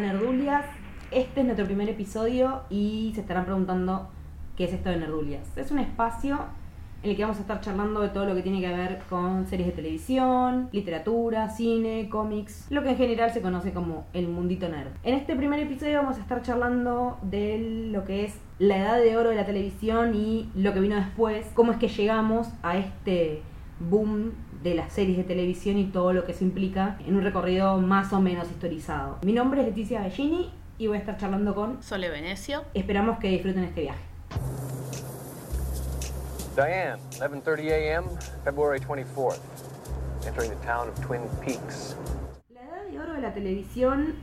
Nerdulias. Este es nuestro primer episodio y se estarán preguntando qué es esto de Nerdulias. Es un espacio en el que vamos a estar charlando de todo lo que tiene que ver con series de televisión, literatura, cine, cómics, lo que en general se conoce como el mundito nerd. En este primer episodio vamos a estar charlando de lo que es la edad de oro de la televisión y lo que vino después, cómo es que llegamos a este boom de las series de televisión y todo lo que se implica en un recorrido más o menos historizado. Mi nombre es Leticia Bellini y voy a estar charlando con Sole Venecio. Esperamos que disfruten este viaje. Diane, 11:30 a.m., February 24th. Entering the town of Twin Peaks. La edad de oro de la televisión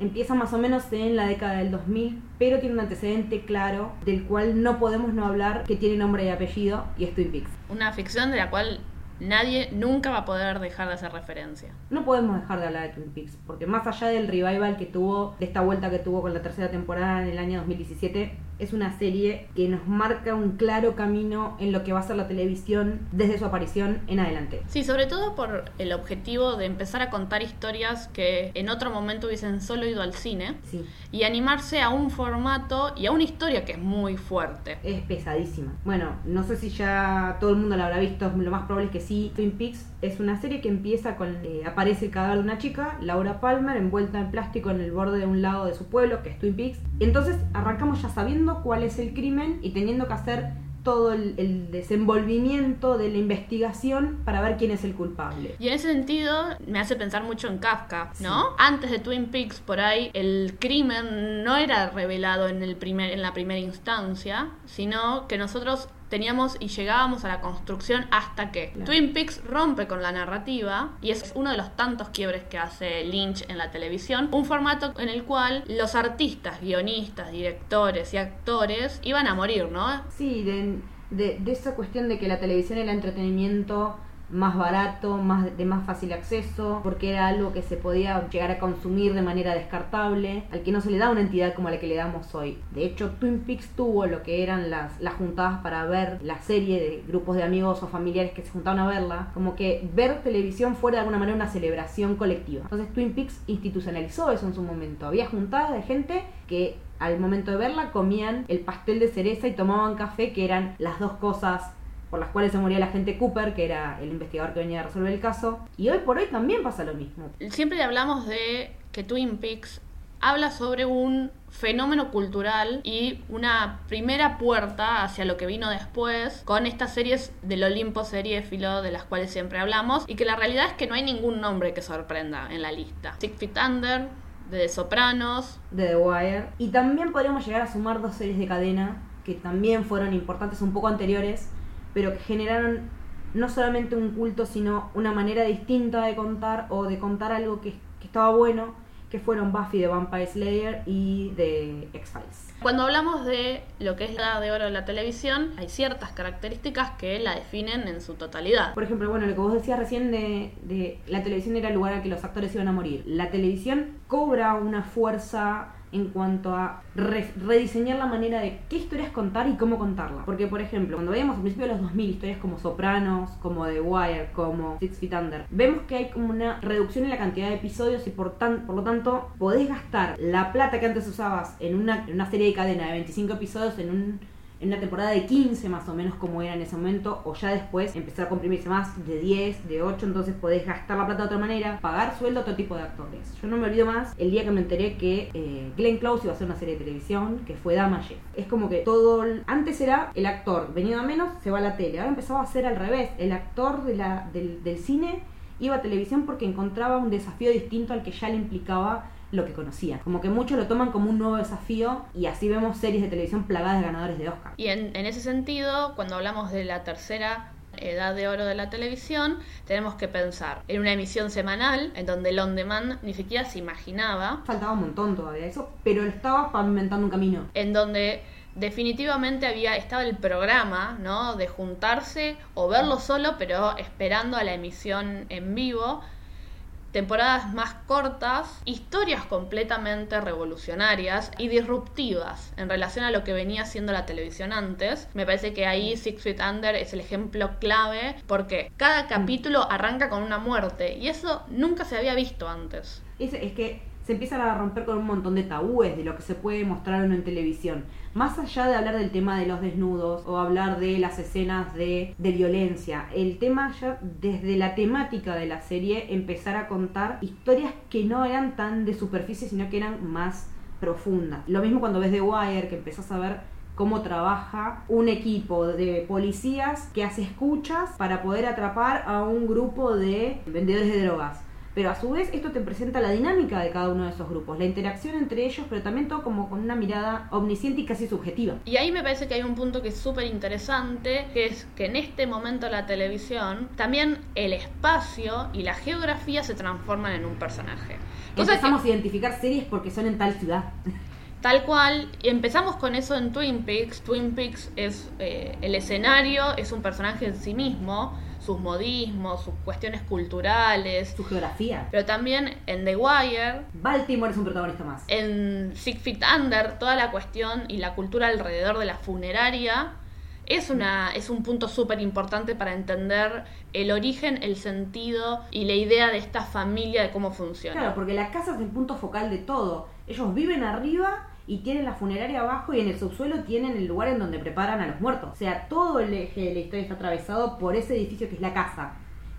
empieza más o menos en la década del 2000, pero tiene un antecedente claro del cual no podemos no hablar, que tiene nombre y apellido, y es Twin Peaks. Una ficción de la cual nadie nunca va a poder dejar de hacer referencia. No podemos dejar de hablar de Twin Peaks, porque más allá del revival que tuvo, de esta vuelta que tuvo con la tercera temporada en el año 2017, es una serie que nos marca un claro camino en lo que va a ser la televisión desde su aparición en adelante. Sí, sobre todo por el objetivo de empezar a contar historias que en otro momento hubiesen solo ido al cine Sí. y animarse a un formato y a una historia que es muy fuerte. Es pesadísima. Bueno, no sé si ya todo el mundo la habrá visto, lo más probable es que sí. Twin Peaks es una serie que empieza con... eh, aparece el cadáver de una chica, Laura Palmer, envuelta en plástico en el borde de un lago de su pueblo, que es Twin Peaks. Entonces arrancamos ya sabiendo cuál es el crimen y teniendo que hacer todo el, el desenvolvimiento de la investigación para ver quién es el culpable. Y en ese sentido me hace pensar mucho en Kafka, ¿no? Antes de Twin Peaks, por ahí, el crimen no era revelado en, el primer, en la primera instancia, sino que nosotros teníamos y llegábamos a la construcción hasta que Claro. Twin Peaks rompe con la narrativa y es uno de los tantos quiebres que hace Lynch en la televisión, un formato en el cual los artistas, guionistas, directores y actores iban a morir, ¿no? Sí, de, de, de esa cuestión de que la televisión era entretenimiento más barato, más de más fácil acceso, porque era algo que se podía llegar a consumir de manera descartable, al que no se le da una entidad como la que le damos hoy. De hecho, Twin Peaks tuvo lo que eran las, las juntadas para ver la serie de grupos de amigos o familiares que se juntaban a verla, como que ver televisión fuera de alguna manera una celebración colectiva. Entonces Twin Peaks institucionalizó eso en su momento. Había juntadas de gente que al momento de verla comían el pastel de cereza y tomaban café, que eran las dos cosas por las cuales se moría la gente Cooper, que era el investigador que venía a resolver el caso. Y hoy por hoy también pasa lo mismo. Siempre hablamos de que Twin Peaks habla sobre un fenómeno cultural y una primera puerta hacia lo que vino después con estas series del Olimpo seriéfilo de las cuales siempre hablamos y que la realidad es que no hay ningún nombre que sorprenda en la lista. Six Feet Under, de The Sopranos, de The Wire. Y también podríamos llegar a sumar dos series de cadena que también fueron importantes un poco anteriores, pero que generaron no solamente un culto, sino una manera distinta de contar o de contar algo que, que estaba bueno, que fueron Buffy de Vampire Slayer y de X-Files. Cuando hablamos de lo que es la edad de oro de la televisión, hay ciertas características que la definen en su totalidad. Por ejemplo, bueno, lo que vos decías recién de, de la televisión era el lugar al que los actores iban a morir. La televisión cobra una fuerza en cuanto a re- rediseñar la manera de qué historias contar y cómo contarla. Porque, por ejemplo, cuando veíamos al principio de los 2000 historias como Sopranos, como The Wire, como Six Feet Under, vemos que hay como una reducción en la cantidad de episodios y por, tan, por lo tanto podés gastar la plata que antes usabas en una, en una serie de cadena de 25 episodios en un en una temporada de 15 más o menos como era en ese momento, o ya después empezar a comprimirse más de 10, de 8, entonces podés gastar la plata de otra manera, pagar sueldo a otro tipo de actores. Yo no me olvido más el día que me enteré que eh, Glenn Close iba a hacer una serie de televisión que fue Damages. Es como que todo, el- antes era el actor, venido a menos, se va a la tele, ahora empezaba a ser al revés, el actor de la, del, del cine iba a televisión porque encontraba un desafío distinto al que ya le implicaba lo que conocía. Como que muchos lo toman como un nuevo desafío y así vemos series de televisión plagadas de ganadores de Oscar. Y en, en ese sentido, cuando hablamos de la tercera edad de oro de la televisión, tenemos que pensar en una emisión semanal, en donde el on demand ni siquiera se imaginaba, Faltaba un montón todavía eso, pero estaba pavimentando un camino. en donde definitivamente había estaba el programa, ¿no? De juntarse o verlo solo, pero esperando a la emisión en vivo. Temporadas más cortas, historias completamente revolucionarias y disruptivas en relación a lo que venía siendo la televisión antes. Me parece que ahí Six Feet Under es el ejemplo clave porque cada capítulo arranca con una muerte y eso nunca se había visto antes. Es, es que se empiezan a romper con un montón de tabúes de lo que se puede mostrar o no en televisión. Más allá de hablar del tema de los desnudos o hablar de las escenas de, violencia, el tema ya desde la temática de la serie empezar a contar historias que no eran tan de superficie, sino que eran más profundas. Lo mismo cuando ves The Wire, que empezás a ver cómo trabaja un equipo de policías que hace escuchas para poder atrapar a un grupo de vendedores de drogas pero a su vez esto te presenta la dinámica de cada uno de esos grupos, la interacción entre ellos, pero también todo como con una mirada omnisciente y casi subjetiva. Y ahí me parece que hay un punto que es súper interesante, que es que en este momento la televisión, también el espacio y la geografía se transforman en un personaje. Entonces Empezamos a identificar series porque son en tal ciudad. Tal cual, y empezamos con eso en Twin Peaks. Twin Peaks es eh, el escenario, es un personaje en sí mismo, sus modismos, sus cuestiones culturales. Su geografía. Pero también en The Wire. Baltimore es un protagonista más. En Six Feet Under, toda la cuestión y la cultura alrededor de la funeraria. Es, una, es un punto súper importante para entender el origen, el sentido y la idea de esta familia, de cómo funciona. Claro, porque la casa es el punto focal de todo. Ellos viven arriba y tienen la funeraria abajo y en el subsuelo tienen el lugar en donde preparan a los muertos. O sea, todo el eje de la historia está atravesado por ese edificio que es la casa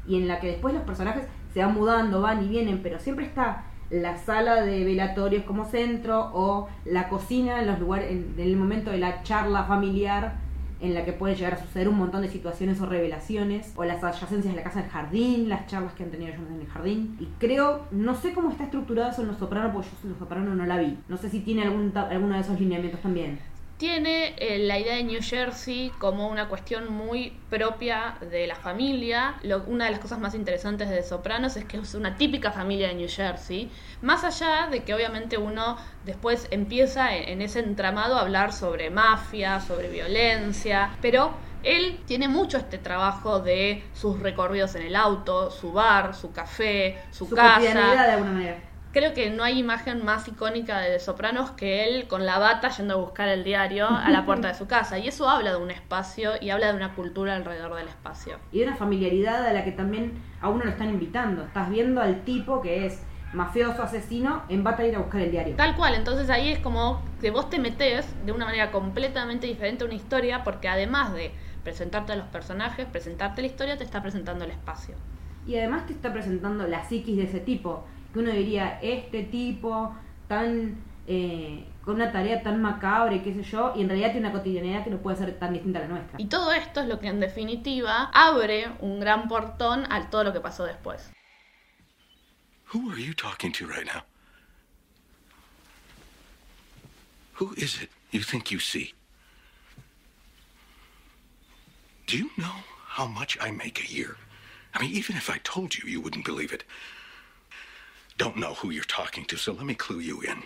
y en la que después los personajes se van mudando, van y vienen, pero siempre está la sala de velatorios como centro o la cocina en los lugares en el momento de la charla familiar en la que puede llegar a suceder un montón de situaciones o revelaciones, o las adyacencias de la casa del jardín, las charlas que han tenido ellos en el jardín. Y creo, no sé cómo está estructurado eso en Los Sopranos, porque yo en Los Sopranos no la vi. No sé si tiene algún, alguno de esos lineamientos también tiene eh, la idea de New Jersey como una cuestión muy propia de la familia. una de las cosas más interesantes de Sopranos es que es una típica familia de New Jersey, más allá de que obviamente uno después empieza en, en ese entramado a hablar sobre mafia, sobre violencia, pero él tiene mucho este trabajo de sus recorridos en el auto, su bar, su café, su, su casa. de alguna manera creo que no hay imagen más icónica de, Sopranos que él con la bata yendo a buscar el diario a la puerta de su casa. Y eso habla de un espacio y habla de una cultura alrededor del espacio. Y de una familiaridad a la que también a uno lo están invitando. Estás viendo al tipo que es mafioso, asesino, en bata a ir a buscar el diario. Tal cual, entonces ahí es como que vos te metes de una manera completamente diferente a una historia porque además de presentarte a los personajes, presentarte la historia, te está presentando el espacio. Y además te está presentando la psiquis de ese tipo que uno diría, este tipo tan eh, con una tarea tan macabra y qué sé yo, y en realidad tiene una cotidianidad que no puede ser tan distinta a la nuestra. Y todo esto es lo que en definitiva abre un gran portón a todo lo que pasó después. Who are you talking to right now? Who is it you think you see? Do you know how much I make a year? I mean, even if I told you, you wouldn't believe it. Don't know who you're talking to, so let me clue you in.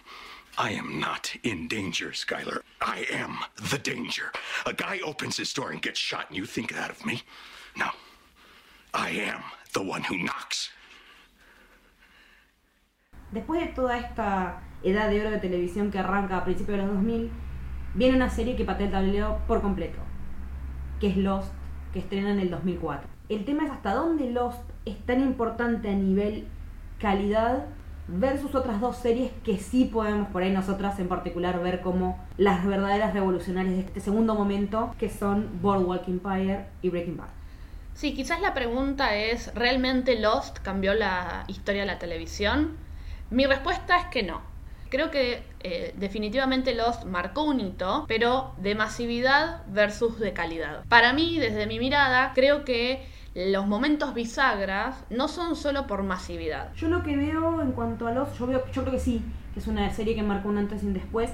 I am not in danger, Skylar. I am the danger. A guy opens his door and gets shot, and you think that of me? No. I am the one who knocks. Después de toda esta edad de oro de televisión que arranca a principios de los 2000, viene una serie que patea el tablero por completo, que es Lost, que estrena en el 2004. El tema es hasta dónde Lost es tan importante a nivel calidad versus otras dos series que sí podemos por ahí nosotras en particular ver como las verdaderas revolucionarias de este segundo momento que son Boardwalk Empire y Breaking Bad. Sí, quizás la pregunta es, ¿realmente Lost cambió la historia de la televisión? Mi respuesta es que no. Creo que eh, definitivamente Lost marcó un hito, pero de masividad versus de calidad. Para mí, desde mi mirada, creo que los momentos bisagras no son solo por masividad. Yo lo que veo en cuanto a los, yo veo, yo creo que sí, que es una serie que marcó un antes y un después,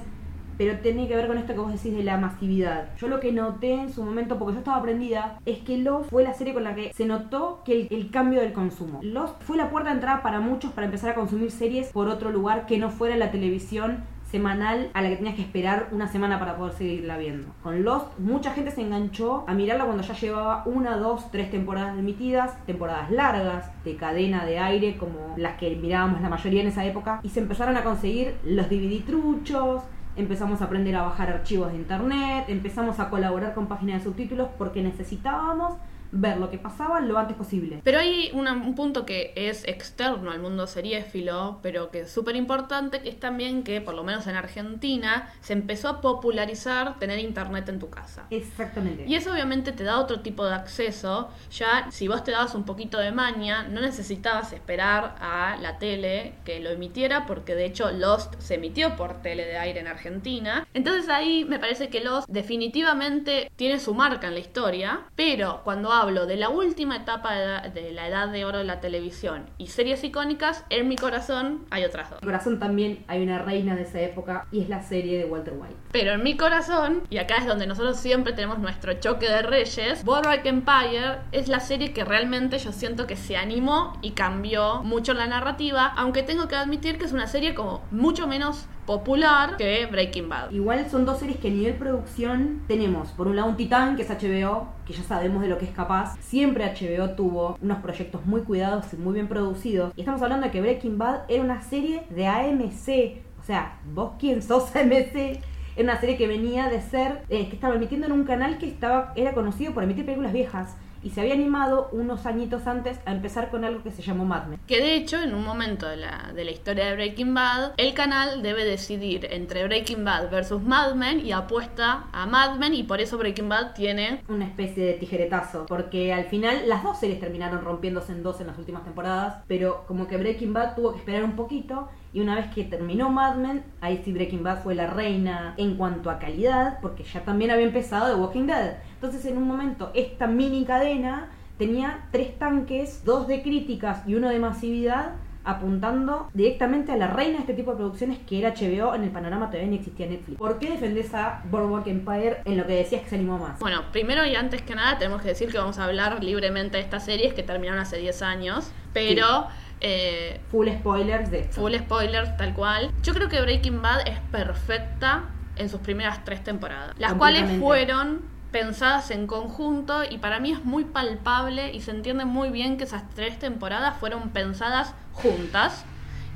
pero tiene que ver con esto que vos decís de la masividad. Yo lo que noté en su momento, porque yo estaba aprendida, es que Lost fue la serie con la que se notó que el, el, cambio del consumo. Lost fue la puerta de entrada para muchos para empezar a consumir series por otro lugar que no fuera la televisión semanal a la que tenías que esperar una semana para poder seguirla viendo. Con Lost, mucha gente se enganchó a mirarla cuando ya llevaba una, dos, tres temporadas emitidas, temporadas largas, de cadena de aire, como las que mirábamos la mayoría en esa época, y se empezaron a conseguir los DVD truchos, empezamos a aprender a bajar archivos de internet, empezamos a colaborar con páginas de subtítulos porque necesitábamos ver lo que pasaba lo antes posible. Pero hay una- un punto que es externo al mundo seriéfilo, pero que es súper importante, que es también que, por lo menos en Argentina, se empezó a popularizar tener internet en tu casa. Exactamente. Y eso obviamente te da otro tipo de acceso. Ya si vos te dabas un poquito de maña, no necesitabas esperar a la tele que lo emitiera, porque de hecho Lost se emitió por tele de aire en Argentina. Entonces ahí me parece que Lost definitivamente tiene su marca en la historia, pero cuando hablo de la última etapa de la- de la edad de oro de la televisión y series icónicas, en mi corazón hay otras dos. En mi corazón también hay una reina de esa época y es la serie de Walter White. Pero en mi corazón, y acá es donde nosotros siempre tenemos nuestro choque de reyes, Boardwalk Empire es la serie que realmente yo siento que se animó y cambió mucho la narrativa, aunque tengo que admitir que es una serie como mucho menos popular que Breaking Bad. Igual son dos series que a nivel producción tenemos, por un lado un titán que es HBO, que ya sabemos de lo que es capaz. Siempre HBO tuvo unos proyectos muy cuidados y muy bien producidos. Y estamos hablando de que Breaking Bad era una serie de AMC. O sea, vos quién sos AMC. Era una serie que venía de ser, eh, que estaba emitiendo en un canal que estaba, era conocido por emitir películas viejas. Y se había animado unos añitos antes a empezar con algo que se llamó Mad Men. Que de hecho, en un momento de la, de la historia de Breaking Bad, el canal debe decidir entre Breaking Bad versus Mad Men y apuesta a Mad Men y por eso Breaking Bad tiene una especie de tijeretazo, porque al final las dos series terminaron rompiéndose en dos en las últimas temporadas, pero como que Breaking Bad tuvo que esperar un poquito y una vez que terminó Mad Men, ahí sí Breaking Bad fue la reina en cuanto a calidad, porque ya también había empezado The Walking Dead. Entonces en un momento esta mini cadena tenía tres tanques, dos de críticas y uno de masividad, apuntando directamente a la reina de este tipo de producciones que era HBO en el panorama todavía ni existía Netflix. ¿Por qué defendés a Boardwalk Empire en lo que decías que se animó más? Bueno, primero y antes que nada tenemos que decir que vamos a hablar libremente de estas series que terminaron hace 10 años, pero eh, Full spoilers de esto. full spoilers tal cual. Yo creo que Breaking Bad es perfecta en sus primeras tres temporadas, las cuales fueron pensadas en conjunto y para mí es muy palpable y se entiende muy bien que esas tres temporadas fueron pensadas juntas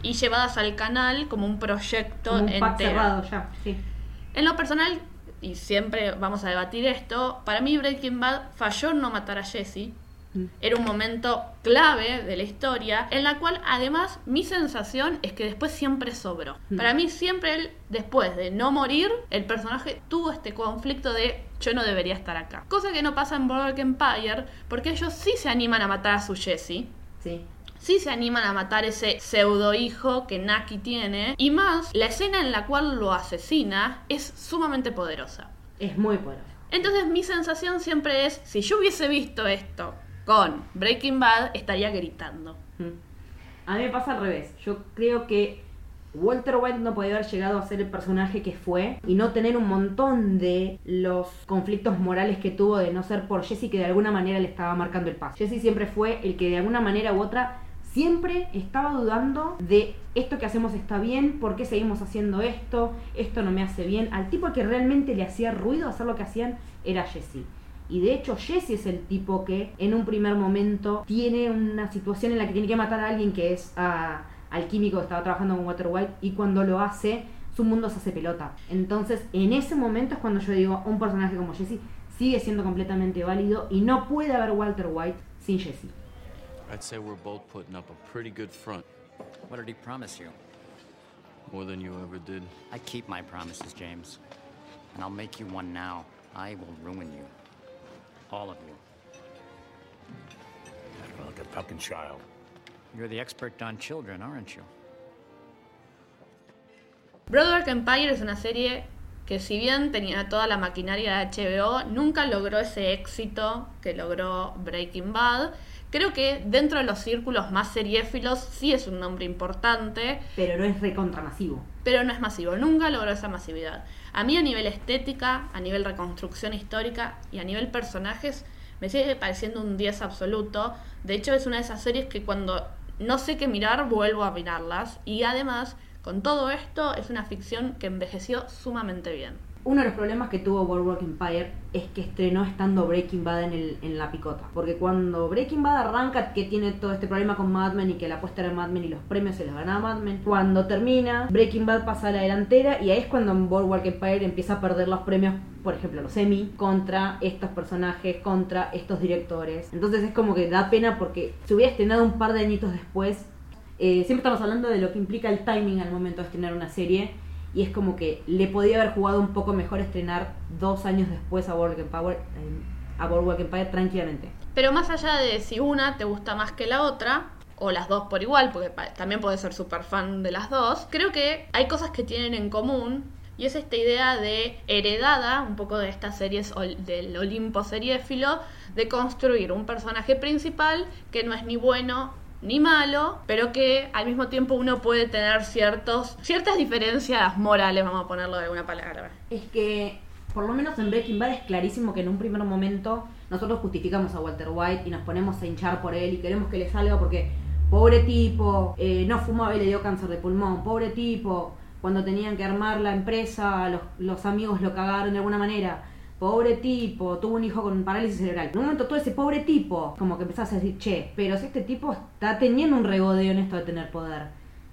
y llevadas al canal como un proyecto Como un entero. cerrado ya, sí. En lo personal, y siempre vamos a debatir esto, para mí Breaking Bad falló en no matar a Jesse. Mm. Era un momento clave de la historia, en la cual además mi sensación es que después siempre sobró. Mm. Para mí siempre él, después de no morir, el personaje tuvo este conflicto de yo no debería estar acá. Cosa que no pasa en Boardwalk Empire, porque ellos sí se animan a matar a su Jesse Sí. sí se animan a matar ese pseudo hijo que Naki tiene. Y más, la escena en la cual lo asesina es sumamente poderosa. Es muy poderoso. Entonces mi sensación siempre es, si yo hubiese visto esto con Breaking Bad, estaría gritando. Mm. A mí me pasa al revés. Yo creo que Walter White no podía haber llegado a ser el personaje que fue y no tener un montón de los conflictos morales que tuvo de no ser por Jesse que de alguna manera le estaba marcando el paso. Jesse siempre fue el que de alguna manera u otra siempre estaba dudando de esto que hacemos está bien, por qué seguimos haciendo esto, esto no me hace bien. Al tipo que realmente le hacía ruido hacer lo que hacían era Jesse. Y de hecho Jesse es el tipo que en un primer momento tiene una situación en la que tiene que matar a alguien que es a- al químico que estaba trabajando con Walter White y cuando lo hace su mundo se hace pelota. Entonces en ese momento es cuando yo digo un personaje como Jesse sigue siendo completamente válido y no puede haber Walter White sin Jesse. I'd say we're both putting up a pretty good front. What did he promise you? More than you ever did. I keep my promises, James. And I'll make you one now. I will ruin you. All of you. Like a fucking child. You're the expert on children, aren't you? Broadwalk Empire es una serie que si bien tenía toda la maquinaria de HBO, nunca logró ese éxito que logró Breaking Bad. Creo que dentro de los círculos más seriéfilos sí es un nombre importante, Pero no es recontramasivo. pero no es masivo, nunca logró esa masividad. A mí a nivel estética, a nivel reconstrucción histórica y a nivel personajes, me sigue pareciendo un 10 absoluto. De hecho, es una de esas series que cuando no sé qué mirar, vuelvo a mirarlas. Y además, con todo esto, es una ficción que envejeció sumamente bien. Uno de los problemas que tuvo Boardwalk Empire es que estrenó estando Breaking Bad en, la picota. Porque cuando Breaking Bad arranca, que tiene todo este problema con Mad Men y que la apuesta era Mad Men y los premios se los ganaba Mad Men. Cuando termina, Breaking Bad pasa a la delantera y ahí es cuando Boardwalk Empire empieza a perder los premios, por ejemplo, los Emmy, contra estos personajes, contra estos directores. Entonces es como que da pena porque se hubiera estrenado un par de añitos después. eh, siempre estamos hablando de lo que implica el timing al momento de estrenar una serie y es como que le podía haber jugado un poco mejor estrenar dos años después a Boardwalk Empire, eh, a Boardwalk Empire tranquilamente. Pero más allá de si una te gusta más que la otra, o las dos por igual, porque también puedes ser súper fan de las dos, creo que hay cosas que tienen en común. Y es esta idea de heredada, un poco de estas series del Olimpo seriéfilo, de construir un personaje principal que no es ni bueno ni malo, pero que al mismo tiempo uno puede tener ciertos, ciertas diferencias morales, vamos a ponerlo de alguna palabra. Es que, por lo menos en Breaking Bad es clarísimo que en un primer momento nosotros justificamos a Walter White y nos ponemos a hinchar por él y queremos que le salga porque, pobre tipo, eh, no fumaba y le dio cáncer de pulmón, pobre tipo, cuando tenían que armar la empresa, los, los amigos lo cagaron de alguna manera. Pobre tipo, tuvo un hijo con parálisis cerebral. En un momento todo ese pobre tipo, como que empezás a decir, che, pero si este tipo está teniendo un regodeo en esto de tener poder,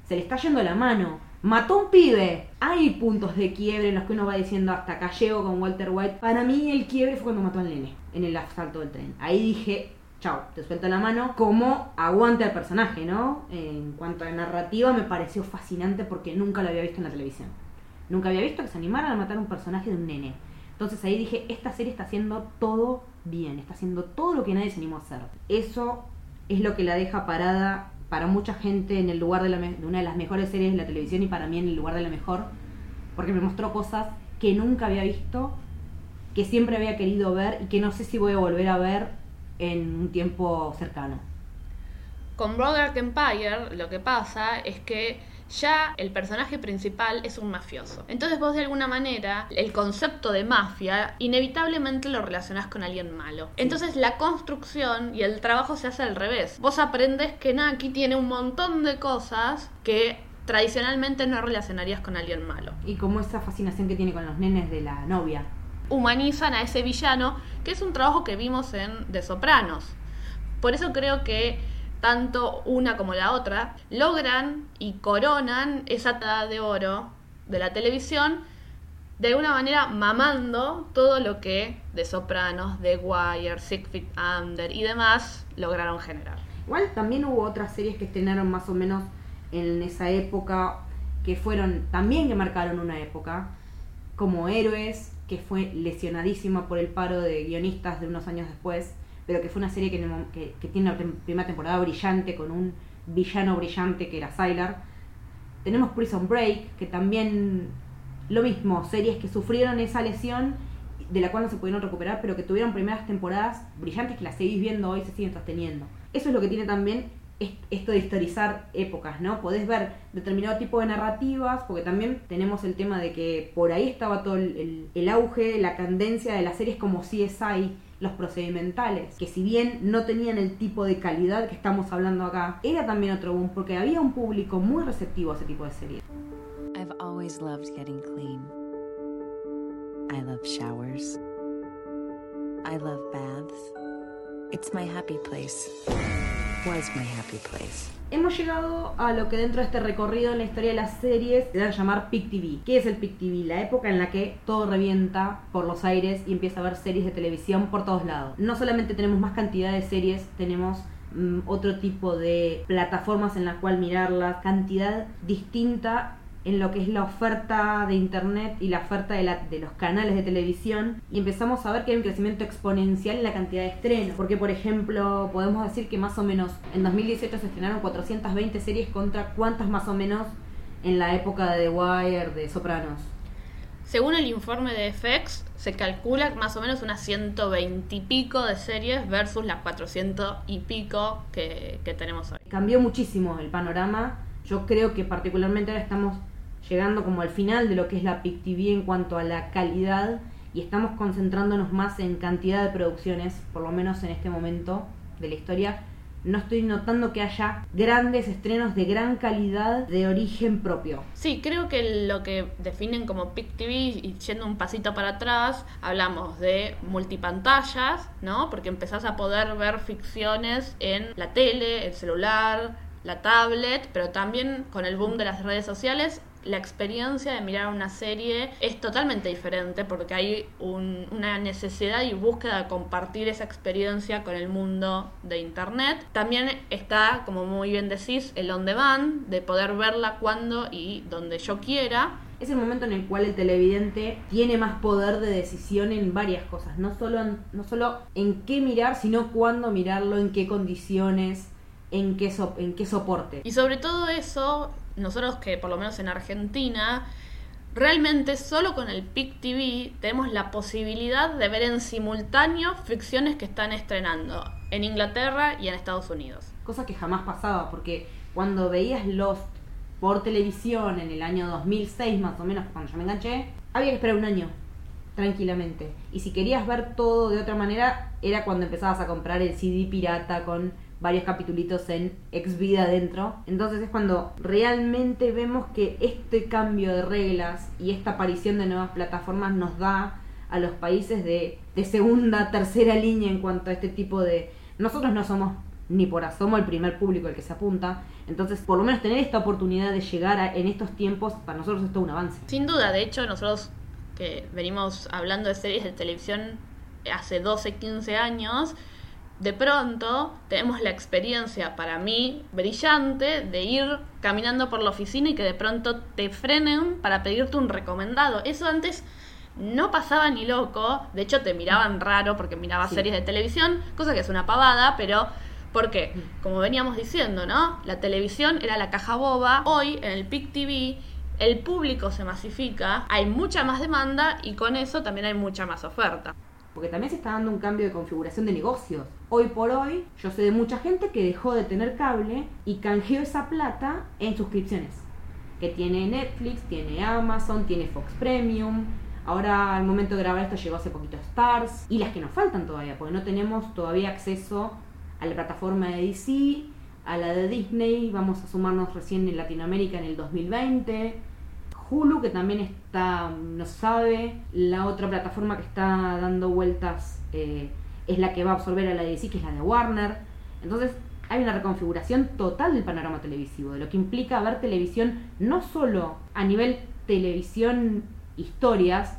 se le está yendo la mano. Mató a un pibe. Hay puntos de quiebre en los que uno va diciendo hasta acá llego con Walter White. Para mí el quiebre fue cuando mató al nene en el asalto del tren. Ahí dije, chao, te suelto la mano. Como aguante al personaje, ¿no? En cuanto a narrativa me pareció fascinante porque nunca lo había visto en la televisión. Nunca había visto que se animaran a matar a un personaje de un nene. Entonces ahí dije, esta serie está haciendo todo bien, está haciendo todo lo que nadie se animó a hacer. Eso es lo que la deja parada para mucha gente en el lugar de, la de una de las mejores series de la televisión y para mí en el lugar de la mejor, porque me mostró cosas que nunca había visto, que siempre había querido ver y que no sé si voy a volver a ver en un tiempo cercano. Con Brothers Empire lo que pasa es que ya el personaje principal es un mafioso. Entonces vos de alguna manera el concepto de mafia inevitablemente lo relacionás con alguien malo. Entonces la construcción y el trabajo se hace al revés. Vos aprendes que Naki tiene un montón de cosas que tradicionalmente no relacionarías con alguien malo. Y como esa fascinación que tiene con los nenes de la novia. humanizan a ese villano, que es un trabajo que vimos en De Sopranos. Por eso creo que tanto una como la otra logran y coronan esa edad de oro de la televisión, de alguna manera mamando todo lo que De Sopranos, The Wire, Feet Under y demás lograron generar. Igual también hubo otras series que estrenaron más o menos en esa época, que fueron, también que marcaron una época, como Héroes, que fue lesionadísima por el paro de guionistas de unos años después, pero que fue una serie que, tiene una primera temporada brillante, con un villano brillante que era Sylar. Tenemos Prison Break, que también lo mismo, series que sufrieron esa lesión de la cual no se pudieron recuperar, pero que tuvieron primeras temporadas brillantes que las seguís viendo hoy, se siguen sosteniendo. Eso es lo que tiene también esto de historizar épocas, ¿no? Podés ver determinado tipo de narrativas, porque también tenemos el tema de que por ahí estaba todo el, el- auge, la tendencia de las series como CSI, los procedimentales, que si bien no tenían el tipo de calidad que estamos hablando acá, era también otro boom, porque había un público muy receptivo a ese tipo de series. I've always loved getting clean. I love showers. I love baths. It's my happy place. Hemos llegado a lo que dentro de este recorrido en la historia de las series se dan a llamar Pic TV. ¿Qué es el Pic TV? La época en la que todo revienta por los aires y empieza a haber series de televisión por todos lados. No solamente tenemos más cantidad de series, tenemos mm, otro tipo de plataformas en la cual mirarlas, cantidad distinta en lo que es la oferta de internet y la oferta de, la- de los canales de televisión y empezamos a ver que hay un crecimiento exponencial en la cantidad de estrenos. Porque, por ejemplo, podemos decir que más o menos en 2018 se estrenaron 420 series contra cuántas más o menos en la época de The Wire, de Sopranos. Según el informe de FX, se calcula más o menos unas 120 y pico de series versus las 400 y pico que, que tenemos hoy. Cambió muchísimo el panorama. Yo creo que particularmente ahora estamos llegando como al final de lo que es la PIC TV en cuanto a la calidad y estamos concentrándonos más en cantidad de producciones, por lo menos en este momento de la historia, no estoy notando que haya grandes estrenos de gran calidad de origen propio. Sí, creo que lo que definen como PIC TV, y yendo un pasito para atrás, hablamos de multipantallas, ¿no? Porque empezás a poder ver ficciones en la tele, el celular, la tablet, pero también con el boom de las redes sociales la experiencia de mirar una serie es totalmente diferente porque hay una necesidad y búsqueda de compartir esa experiencia con el mundo de Internet. También está, como muy bien decís, el on demand, de poder verla cuando y donde yo quiera. Es el momento en el cual el televidente tiene más poder de decisión en varias cosas, no solo en, no solo en qué mirar, sino cuándo mirarlo, en qué condiciones, en qué, en qué soporte. Y sobre todo eso, nosotros que por lo menos en Argentina, realmente solo con el PIC TV tenemos la posibilidad de ver en simultáneo ficciones que están estrenando en Inglaterra y en Estados Unidos. Cosa que jamás pasaba, porque cuando veías Lost por televisión en el año 2006 más o menos, cuando yo me enganché, había que esperar un año tranquilamente. Y si querías ver todo de otra manera, era cuando empezabas a comprar el CD pirata con varios capitulitos en ex vida adentro. Entonces es cuando realmente vemos que este cambio de reglas y esta aparición de nuevas plataformas nos da a los países de, segunda, tercera línea en cuanto a este tipo de... Nosotros no somos ni por asomo el primer público al que se apunta. Entonces, por lo menos tener esta oportunidad de llegar en estos tiempos, para nosotros es todo un avance. Sin duda, de hecho, nosotros que venimos hablando de series de televisión hace 12, 15 años, de pronto tenemos la experiencia para mí brillante de ir caminando por la oficina y que de pronto te frenen para pedirte un recomendado. Eso antes no pasaba ni loco, de hecho te miraban raro porque mirabas series de televisión, cosa que es una pavada, pero porque, como veníamos diciendo, ¿no? La televisión era la caja boba, hoy en el PIC TV el público se masifica, hay mucha más demanda y con eso también hay mucha más oferta porque también se está dando un cambio de configuración de negocios. Hoy por hoy, yo sé de mucha gente que dejó de tener cable y canjeó esa plata en suscripciones. Que tiene Netflix, tiene Amazon, tiene Fox Premium. Ahora, al momento de grabar esto, llegó hace poquito Stars. Y las que nos faltan todavía, porque no tenemos todavía acceso a la plataforma de DC, a la de Disney. Vamos a sumarnos recién en Latinoamérica en el 2020 Hulu, que también está, no sabe. La otra plataforma que está dando vueltas eh, es la que va a absorber a la DC, que es la de Warner. Entonces, hay una reconfiguración total del panorama televisivo, de lo que implica ver televisión no solo a nivel televisión historias,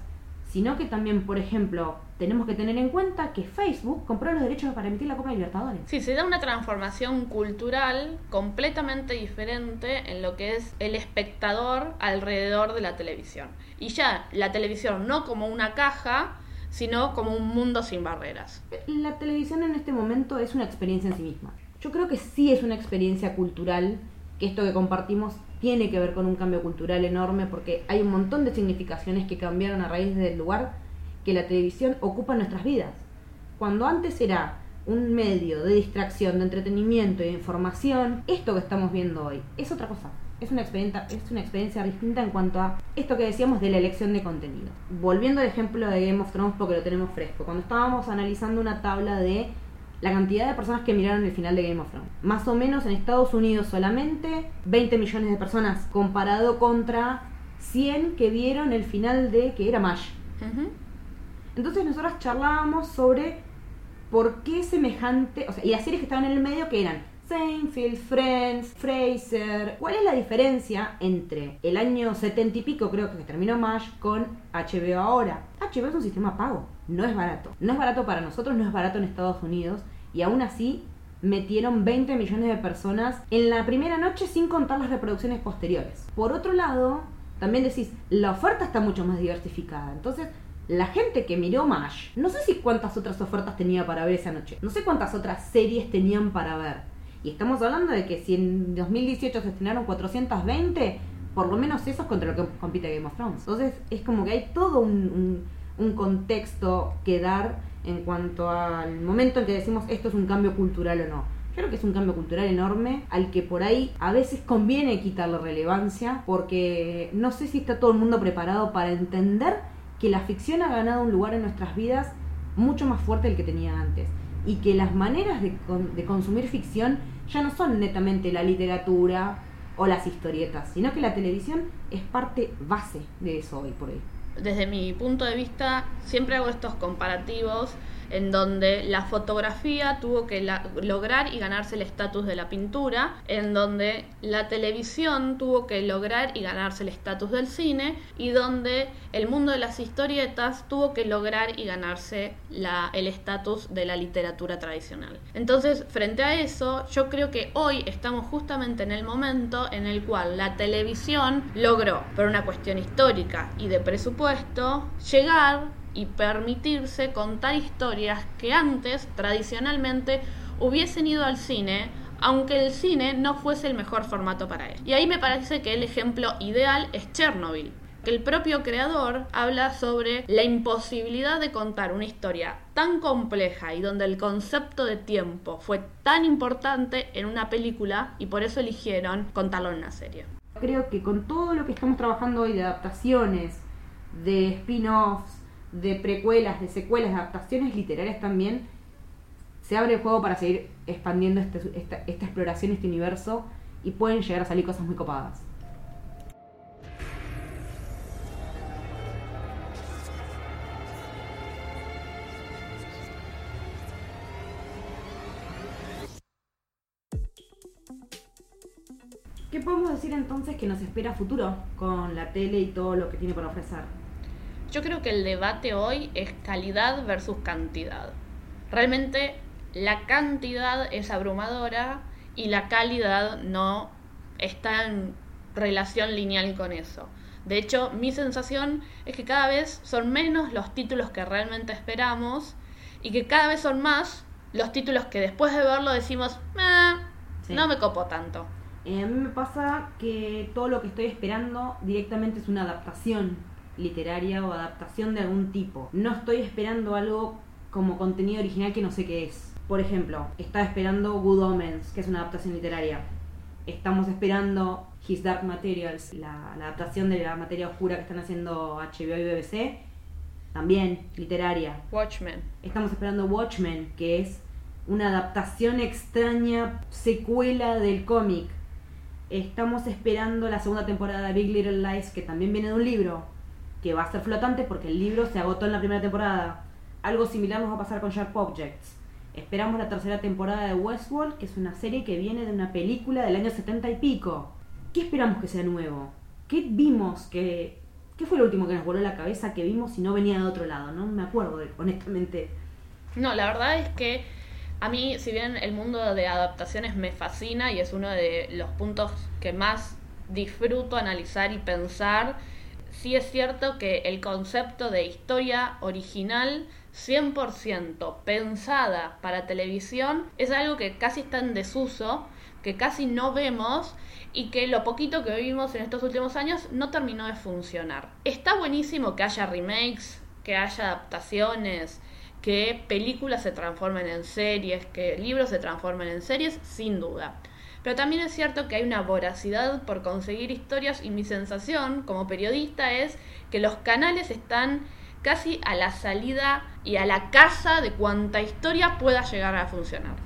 sino que también, por ejemplo, tenemos que tener en cuenta que Facebook compró los derechos para emitir la Copa Libertadores. Sí, se da una transformación cultural completamente diferente en lo que es el espectador alrededor de la televisión. Y ya la televisión no como una caja, sino como un mundo sin barreras. La televisión en este momento es una experiencia en sí misma. Yo creo que sí es una experiencia cultural, que esto que compartimos tiene que ver con un cambio cultural enorme porque hay un montón de significaciones que cambiaron a raíz del lugar que la televisión ocupa nuestras vidas. Cuando antes era un medio de distracción, de entretenimiento y de información, esto que estamos viendo hoy es otra cosa. Es una, experiencia, es una experiencia distinta en cuanto a esto que decíamos de la elección de contenido. Volviendo al ejemplo de Game of Thrones porque lo tenemos fresco. Cuando estábamos analizando una tabla de la cantidad de personas que miraron el final de Game of Thrones. Más o menos en Estados Unidos solamente 20 millones de personas comparado contra 100 que vieron el final de que era MASH. Entonces nosotros charlábamos sobre por qué semejante, o sea, y las series que estaban en el medio que eran Seinfeld, Friends, Fraser. ¿Cuál es la diferencia entre el año 70 y pico, creo que terminó MASH, con HBO ahora? HBO es un sistema pago, no es barato. No es barato para nosotros, no es barato en Estados Unidos, y aún así metieron 20 millones de personas en la primera noche sin contar las reproducciones posteriores. Por otro lado, también decís, la oferta está mucho más diversificada. Entonces, la gente que miró MASH, no sé si cuántas otras ofertas tenía para ver esa noche, no sé cuántas otras series tenían para ver. Estamos hablando de que si en 2018 se estrenaron 420, por lo menos eso es contra lo que compite Game of Thrones. Entonces es como que hay todo un, un contexto que dar en cuanto al momento en que decimos esto es un cambio cultural o no. Creo que es un cambio cultural enorme al que por ahí a veces conviene quitarle relevancia porque no sé si está todo el mundo preparado para entender que la ficción ha ganado un lugar en nuestras vidas mucho más fuerte del que tenía antes. Y que las maneras de, de consumir ficción ya no son netamente la literatura o las historietas, sino que la televisión es parte base de eso hoy por hoy. Desde mi punto de vista, siempre hago estos comparativos en donde la fotografía tuvo que la- lograr y ganarse el estatus de la pintura, en donde la televisión tuvo que lograr y ganarse el estatus del cine, y donde el mundo de las historietas tuvo que lograr y ganarse el estatus de la literatura tradicional. Entonces, frente a eso, yo creo que hoy estamos justamente en el momento en el cual la televisión logró, por una cuestión histórica y de presupuesto, llegar y permitirse contar historias que antes, tradicionalmente, hubiesen ido al cine, aunque el cine no fuese el mejor formato para él. Y ahí me parece que el ejemplo ideal es Chernobyl. Que el propio creador habla sobre la imposibilidad de contar una historia tan compleja y donde el concepto de tiempo fue tan importante en una película y por eso eligieron contarlo en una serie. Creo que con todo lo que estamos trabajando hoy de adaptaciones, de spin-offs, de precuelas, de secuelas, de adaptaciones literarias también, se abre el juego para seguir expandiendo este- esta, esta exploración, este universo, y pueden llegar a salir cosas muy copadas. ¿Qué podemos decir entonces que nos espera futuro con la tele y todo lo que tiene para ofrecer? Yo creo que el debate hoy es calidad versus cantidad. Realmente la cantidad es abrumadora y la calidad no está en relación lineal con eso. De hecho, mi sensación es que cada vez son menos los títulos que realmente esperamos y que cada vez son más los títulos que después de verlo decimos, "Ah, Sí. no me copo tanto. Eh, a mí me pasa que todo lo que estoy esperando directamente es una adaptación literaria o adaptación de algún tipo. No estoy esperando algo como contenido original que no sé qué es. Por ejemplo, estaba esperando Good Omens, que es una adaptación literaria. Estamos esperando His Dark Materials, la, la adaptación de la materia oscura que están haciendo HBO y BBC, también literaria. Watchmen. Estamos esperando Watchmen, que es una adaptación extraña, secuela del cómic. Estamos esperando la segunda temporada de Big Little Lies, que también viene de un libro, que va a ser flotante porque el libro se agotó en la primera temporada. Algo similar nos va a pasar con Sharp Objects. Esperamos la tercera temporada de Westworld, que es una serie que viene de una película del año 70 y pico. ¿Qué esperamos que sea nuevo? ¿Qué vimos que... ¿Qué fue lo último que nos voló la cabeza que vimos y no venía de otro lado? No me acuerdo, honestamente. No, la verdad es que a mí, si bien el mundo de adaptaciones me fascina y es uno de los puntos que más disfruto analizar y pensar, sí es cierto que el concepto de historia original 100% pensada para televisión es algo que casi está en desuso, que casi no vemos y que lo poquito que vimos en estos últimos años no terminó de funcionar. Está buenísimo que haya remakes, que haya adaptaciones, que películas se transformen en series, que libros se transformen en series, sin duda. Pero también es cierto que hay una voracidad por conseguir historias y mi sensación como periodista es que los canales están casi a la salida y a la casa de cuánta historia pueda llegar a funcionar.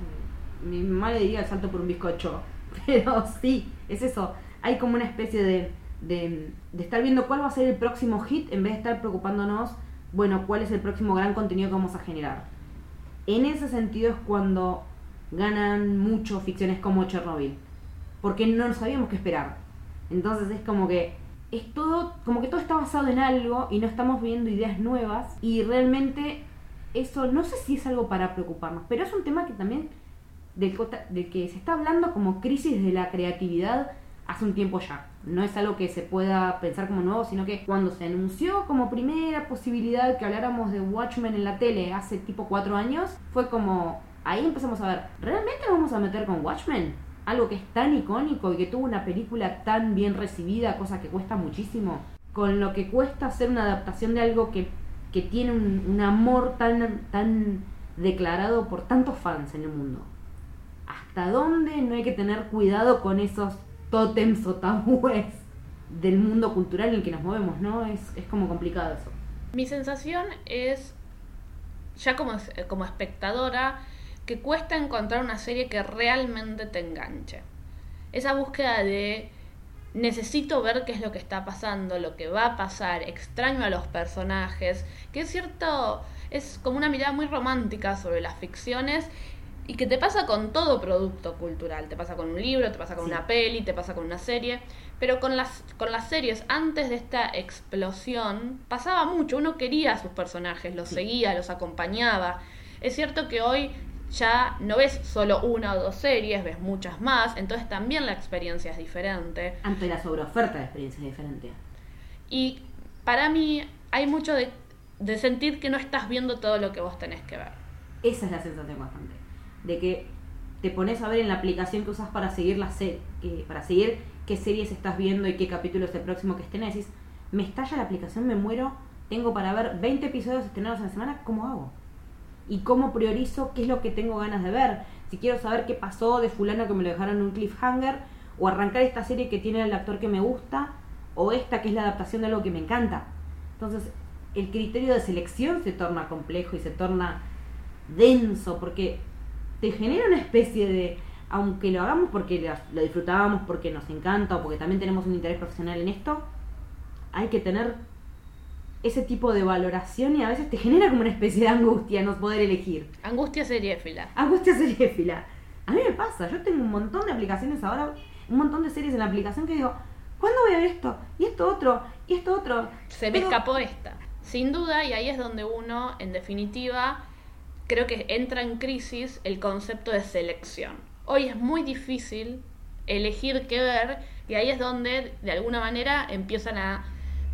Mi mamá le diría el salto por un bizcocho. Pero sí, es eso. Hay como una especie de, de, de estar viendo cuál va a ser el próximo hit en vez de estar preocupándonos, bueno, cuál es el próximo gran contenido que vamos a generar. En ese sentido es cuando ganan mucho ficciones como Chernobyl. Porque no sabíamos qué esperar. Entonces es como que es todo, como que todo está basado en algo y no estamos viendo ideas nuevas. Y realmente eso no sé si es algo para preocuparnos, pero es un tema que también del, del que se está hablando como crisis de la creatividad hace un tiempo ya. No es algo que se pueda pensar como nuevo, sino que cuando se anunció como primera posibilidad que habláramos de Watchmen en la tele hace tipo cuatro años, fue como ahí empezamos a ver, ¿realmente vamos a meter con Watchmen? Algo que es tan icónico y que tuvo una película tan bien recibida, cosa que cuesta muchísimo, con lo que cuesta hacer una adaptación de algo que, que tiene un, un amor tan, tan declarado por tantos fans en el mundo. ¿Hasta dónde no hay que tener cuidado con esos tótems o tabúes del mundo cultural en el que nos movemos, ¿no? Es, es como complicado eso. Mi sensación es, ya como, como espectadora, que cuesta encontrar una serie que realmente te enganche. Esa búsqueda de necesito ver qué es lo que está pasando, lo que va a pasar, extraño a los personajes, que es cierto, es como una mirada muy romántica sobre las ficciones y que te pasa con todo producto cultural, te pasa con un libro, te pasa con una peli, te pasa con una serie, pero con las, con las series antes de esta explosión pasaba mucho, uno quería a sus personajes, los seguía, los acompañaba. Es cierto que hoy ya no ves solo una o dos series, ves muchas más, entonces también la experiencia es diferente. Ante la sobreoferta de experiencia es diferente. Y para mí hay mucho de, de sentir que no estás viendo todo lo que vos tenés que ver. Esa es la sensación constante. De que te pones a ver en la aplicación que usas para seguir la se eh, para seguir qué series estás viendo y qué capítulo es el próximo que estén. Decís, me estalla la aplicación, me muero, tengo para ver 20 episodios estrenados en la semana, ¿cómo hago? Y cómo priorizo qué es lo que tengo ganas de ver. Si quiero saber qué pasó de fulano que me lo dejaron en un cliffhanger, o arrancar esta serie que tiene el actor que me gusta, o esta que es la adaptación de algo que me encanta. Entonces, el criterio de selección se torna complejo y se torna denso, porque te genera una especie de, aunque lo hagamos porque lo disfrutábamos, porque nos encanta, o porque también tenemos un interés profesional en esto, hay que tener ese tipo de valoración y a veces te genera como una especie de angustia no poder elegir. Angustia seriéfila. Angustia seriéfila. A mí me pasa, yo tengo un montón de aplicaciones ahora, un montón de series en la aplicación que digo, ¿cuándo voy a ver esto? Y esto otro, y esto otro. Se me escapó esta. Sin duda, y ahí es donde uno, en definitiva, creo que entra en crisis el concepto de selección. Hoy es muy difícil elegir qué ver y ahí es donde, de alguna manera, empiezan a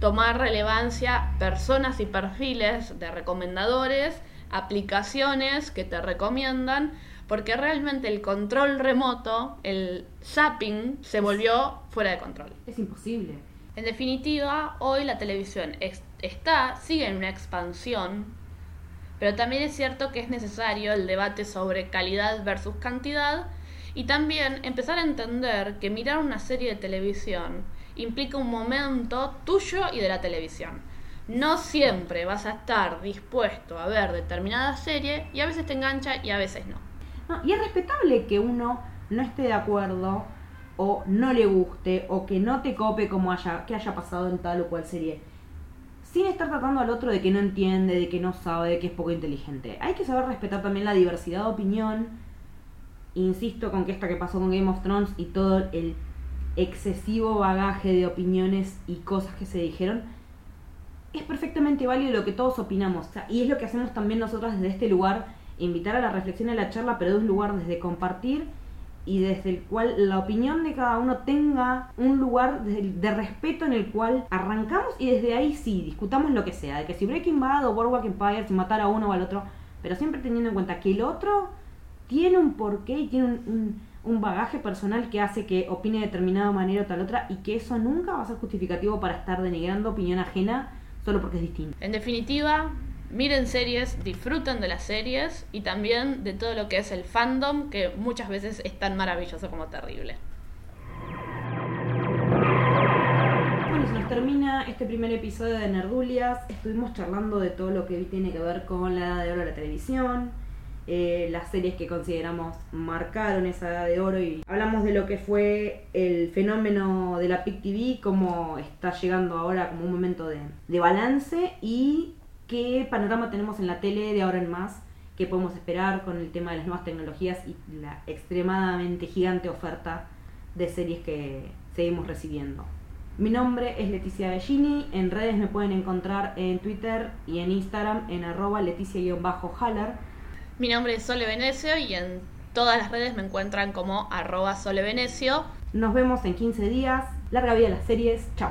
tomar relevancia personas y perfiles de recomendadores, aplicaciones que te recomiendan, porque realmente el control remoto, el zapping, se volvió fuera de control. Es imposible. En definitiva, hoy la televisión está, sigue en una expansión, pero también es cierto que es necesario el debate sobre calidad versus cantidad y también empezar a entender que mirar una serie de televisión implica un momento tuyo y de la televisión. No siempre vas a estar dispuesto a ver determinada serie y a veces te engancha y a veces no. y es respetable que uno no esté de acuerdo o no le guste o que no te cope como haya, que haya pasado en tal o cual serie. Sin estar tratando al otro de que no entiende, de que no sabe, de que es poco inteligente. Hay que saber respetar también la diversidad de opinión. Insisto con que esta que pasó con Game of Thrones y todo el excesivo bagaje de opiniones y cosas que se dijeron, es perfectamente válido lo que todos opinamos. y es lo que hacemos también nosotros desde este lugar, invitar a la reflexión y a la charla, pero de un lugar desde compartir y desde el cual la opinión de cada uno tenga un lugar de, respeto en el cual arrancamos y desde ahí sí, discutamos lo que sea, de que si Breaking Bad o Boardwalk Empire, si matar a uno o al otro, pero siempre teniendo en cuenta que el otro tiene un porqué y tiene un un bagaje personal que hace que opine de determinada manera o tal otra y que eso nunca va a ser justificativo para estar denigrando opinión ajena solo porque es distinto. En definitiva, miren series, disfruten de las series y también de todo lo que es el fandom que muchas veces es tan maravilloso como terrible. Bueno, se nos termina este primer episodio de Nerdulias. Estuvimos charlando de todo lo que tiene que ver con la edad de oro de la televisión, eh, las series que consideramos marcaron esa edad de oro y hablamos de lo que fue el fenómeno de la PIC TV, cómo está llegando ahora como un momento de, de balance y qué panorama tenemos en la tele de ahora en más, qué podemos esperar con el tema de las nuevas tecnologías y la extremadamente gigante oferta de series que seguimos recibiendo. Mi nombre es Leticia Bellini, en redes me pueden encontrar en Twitter y en Instagram en arroba leticia-haller mi nombre es Sole Venecio y en todas las redes me encuentran como arroba Sole Venecio. Nos vemos en 15 días. Larga vida a las series. Chao.